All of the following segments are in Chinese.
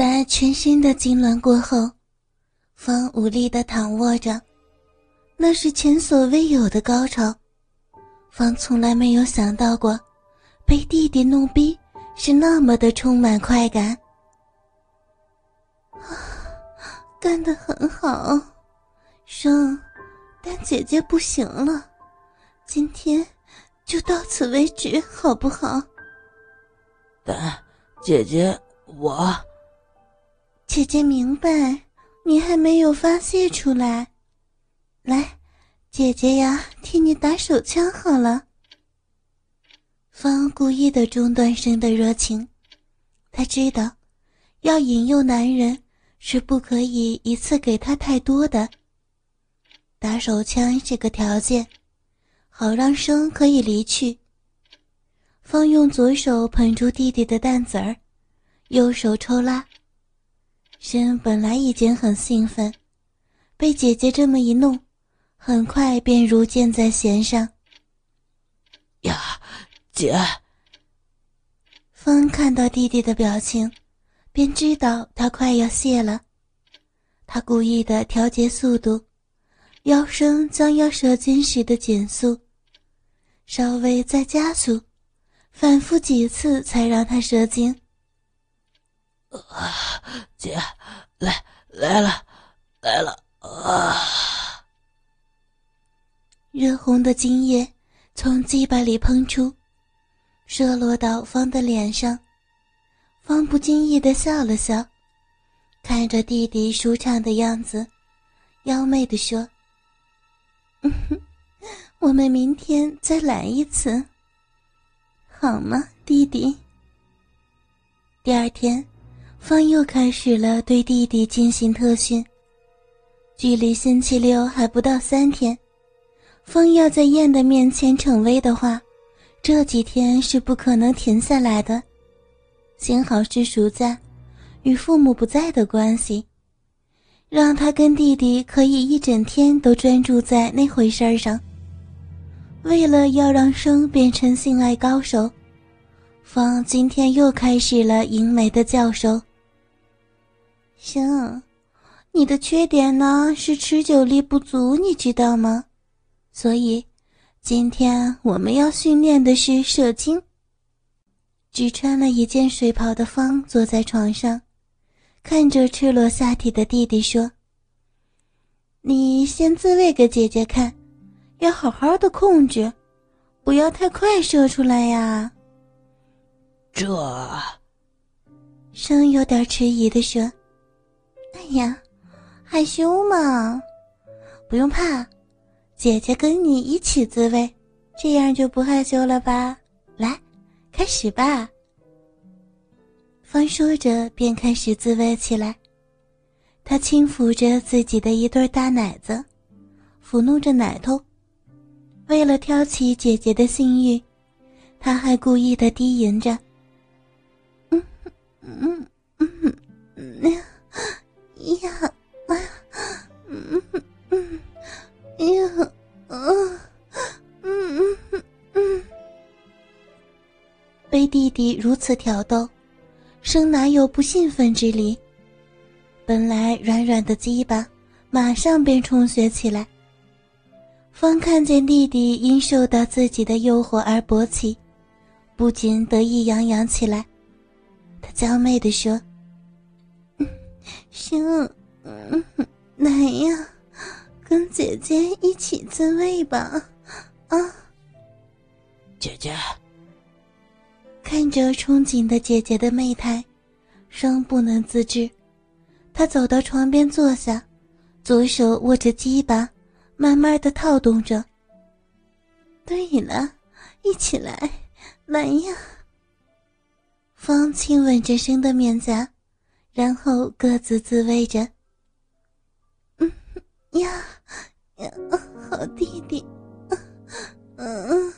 在全身的痉挛过后，方无力的躺卧着，那是前所未有的高潮。方从来没有想到过，被弟弟弄逼是那么的充满快感。啊，干得很好，生，但姐姐不行了，今天就到此为止，好不好？但姐姐，我，姐姐明白，你还没有发泄出来。来，姐姐呀，替你打手枪好了。方故意的中断声的热情，他知道，要引诱男人是不可以一次给他太多的。打手枪是个条件，好让生可以离去。方用左手捧住弟弟的蛋子儿，右手抽拉。生本来已经很兴奋，被姐姐这么一弄，很快便如箭在弦上。呀，姐！风看到弟弟的表情，便知道他快要泄了。他故意的调节速度，腰身将要射精时的减速，稍微再加速。反复几次才让他射精。啊，姐，来来了，来了啊！热红的精液从鸡巴里喷出，射落到方的脸上。方不经意的笑了笑，看着弟弟舒畅的样子，妖媚的说：“嗯哼，我们明天再来一次。”好吗，弟弟？第二天，方又开始了对弟弟进行特训。距离星期六还不到三天，方要在燕的面前逞威的话，这几天是不可能停下来的。幸好是暑假，与父母不在的关系，让他跟弟弟可以一整天都专注在那回事上。为了要让生变成性爱高手，方今天又开始了淫美的教授。生，你的缺点呢是持久力不足，你知道吗？所以，今天我们要训练的是射精。只穿了一件睡袍的方坐在床上，看着赤裸下体的弟弟说：“你先自慰给姐姐看。”要好好的控制，不要太快射出来呀。这，生有点迟疑的说：“哎呀，害羞嘛，不用怕，姐姐跟你一起自慰，这样就不害羞了吧？来，开始吧。”方说着便开始自慰起来，他轻抚着自己的一对大奶子，抚弄着奶头。为了挑起姐姐的性欲，他还故意的低吟着：“嗯嗯嗯嗯呀呀嗯嗯呀嗯嗯嗯嗯。”被弟弟如此挑逗，生哪有不兴奋之理？本来软软的鸡巴，马上便充血起来。方看见弟弟因受到自己的诱惑而勃起，不禁得意洋洋起来。他娇媚地说：“行，来呀，跟姐姐一起自慰吧。”啊，姐姐。看着憧憬的姐姐的媚态，生不能自制。他走到床边坐下，左手握着鸡巴。慢慢的套动着。对了，一起来，来呀！方亲吻着生的面颊，然后各自自慰着。嗯呀呀，好弟弟，嗯，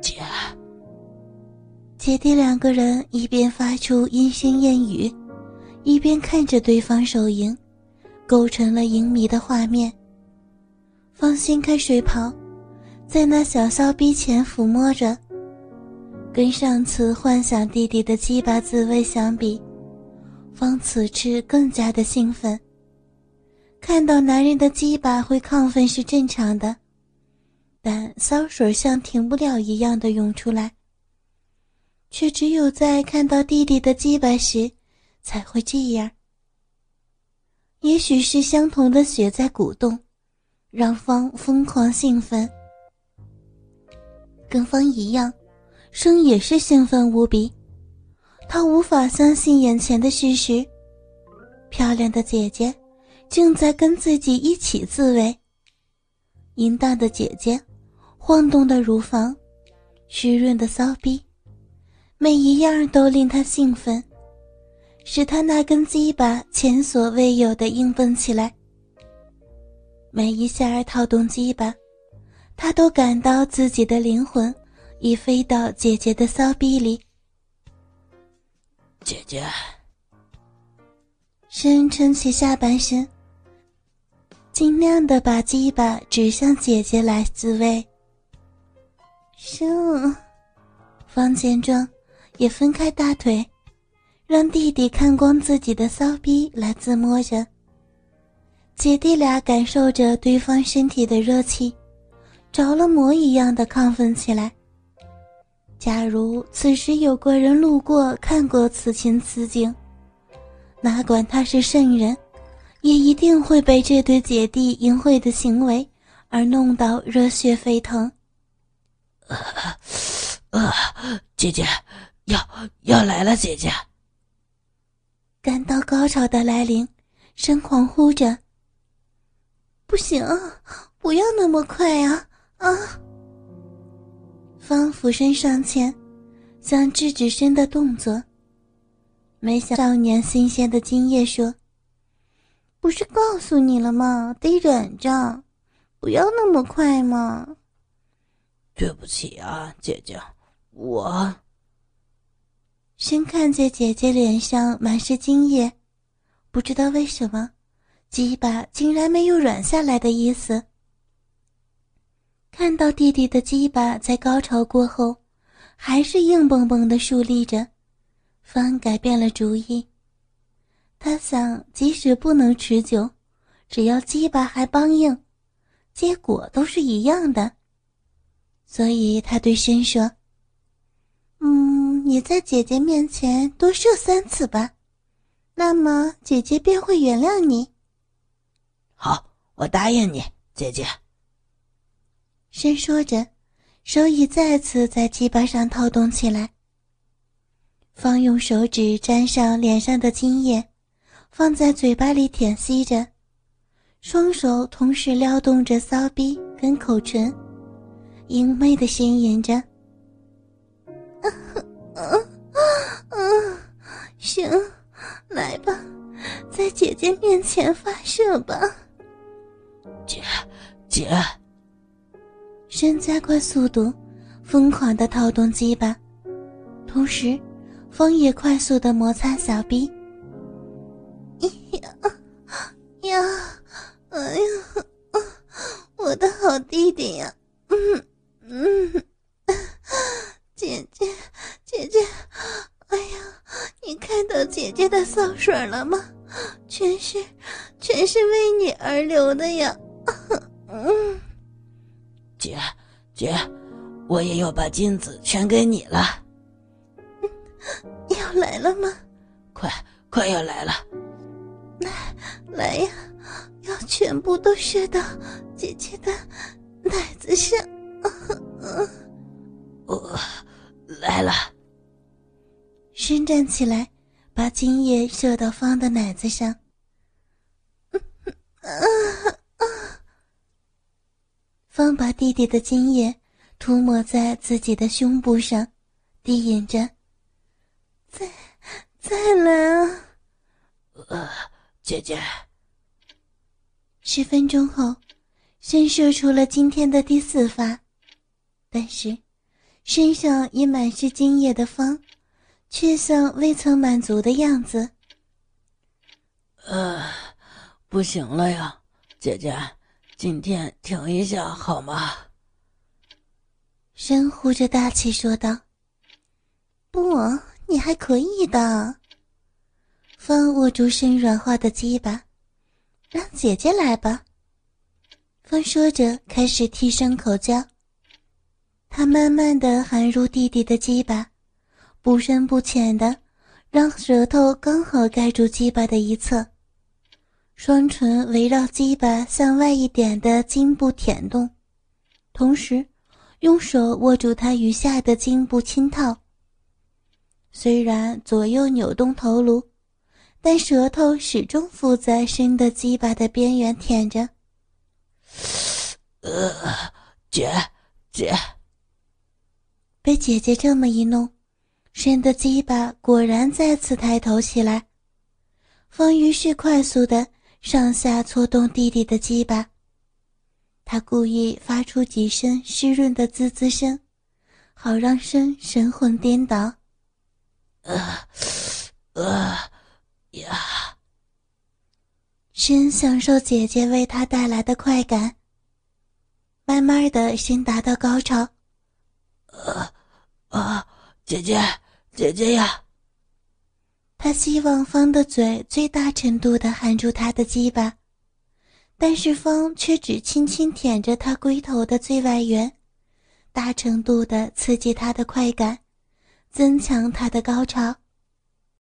姐。姐弟两个人一边发出阴声燕语，一边看着对方手淫，构成了淫迷的画面。方心开水袍，在那小骚逼前抚摸着。跟上次幻想弟弟的鸡巴自慰相比，方此时更加的兴奋。看到男人的鸡巴会亢奋是正常的，但骚水像停不了一样的涌出来，却只有在看到弟弟的鸡巴时才会这样。也许是相同的血在鼓动，让方疯狂兴奋。跟方一样，生也是兴奋无比，他无法相信眼前的事实：漂亮的姐姐。竟在跟自己一起自慰，淫荡的姐姐，晃动的乳房，湿润的骚逼，每一样都令他兴奋，使他那根鸡巴前所未有的硬蹦起来。每一下套动鸡巴，他都感到自己的灵魂已飞到姐姐的骚逼里。姐姐，身撑起下半身。尽量的把鸡巴指向姐姐来自慰。生，方见状，也分开大腿，让弟弟看光自己的骚逼来自摸着。姐弟俩感受着对方身体的热气，着了魔一样的亢奋起来。假如此时有个人路过看过此情此景，哪管他是圣人。也一定会被这对姐弟淫秽的行为而弄到热血沸腾。啊，姐姐，要要来了，姐姐。感到高潮的来临，声狂呼着：“不行，不要那么快啊！”啊！方俯身上前，想制止身的动作，没想少年新鲜的精液说。不是告诉你了吗？得忍着，不要那么快嘛。对不起啊，姐姐，我。先看见姐姐脸上满是精液，不知道为什么，鸡巴竟然没有软下来的意思。看到弟弟的鸡巴在高潮过后，还是硬邦邦的竖立着，方改变了主意。他想，即使不能持久，只要鸡巴还梆硬，结果都是一样的。所以他对申说：“嗯，你在姐姐面前多射三次吧，那么姐姐便会原谅你。”好，我答应你，姐姐。申说着，手已再次在鸡巴上套动起来。方用手指沾上脸上的精液。放在嘴巴里舔吸着，双手同时撩动着骚逼跟口唇，淫媚的呻吟着：“ 行，来吧，在姐姐面前发射吧。”姐，姐，先加快速度，疯狂的套动鸡巴，同时，风也快速的摩擦小逼。呀呀，哎呀，我的好弟弟呀，嗯嗯，姐姐姐姐，哎呀，你看到姐姐的骚水了吗？全是全是为你而流的呀，姐，我也要把金子全给你了，要来了吗？快快要来了。来，来呀！要全部都射到姐姐的奶子上。我来了。伸展起来，把精液射到方的奶子上。方把弟弟的精液涂抹在自己的胸部上，低吟着：“再，再来啊！”呃。姐姐，十分钟后，先射出了今天的第四发，但是身上已满是精液的方，却像未曾满足的样子。呃，不行了呀，姐姐，今天停一下好吗？深呼着大气说道：“不，你还可以的。”风握住身软化的鸡巴，让姐姐来吧。风说着，开始替身口交。他慢慢的含入弟弟的鸡巴，不深不浅的，让舌头刚好盖住鸡巴的一侧，双唇围绕鸡巴向外一点的茎部舔动，同时用手握住他余下的茎部轻套。虽然左右扭动头颅，但舌头始终附在深的鸡巴的边缘舔着。呃，姐姐。被姐姐这么一弄，深的鸡巴果然再次抬头起来。方于是快速的上下搓动弟弟的鸡巴，他故意发出几声湿润的滋滋声，好让身神魂颠倒。呃，呃，呀，身享受姐姐为他带来的快感，慢慢的身达到高潮。呃，啊，姐姐，姐姐呀！他希望风的嘴最大程度的含住他的鸡巴，但是风却只轻轻舔着他龟头的最外缘，大程度的刺激他的快感，增强他的高潮。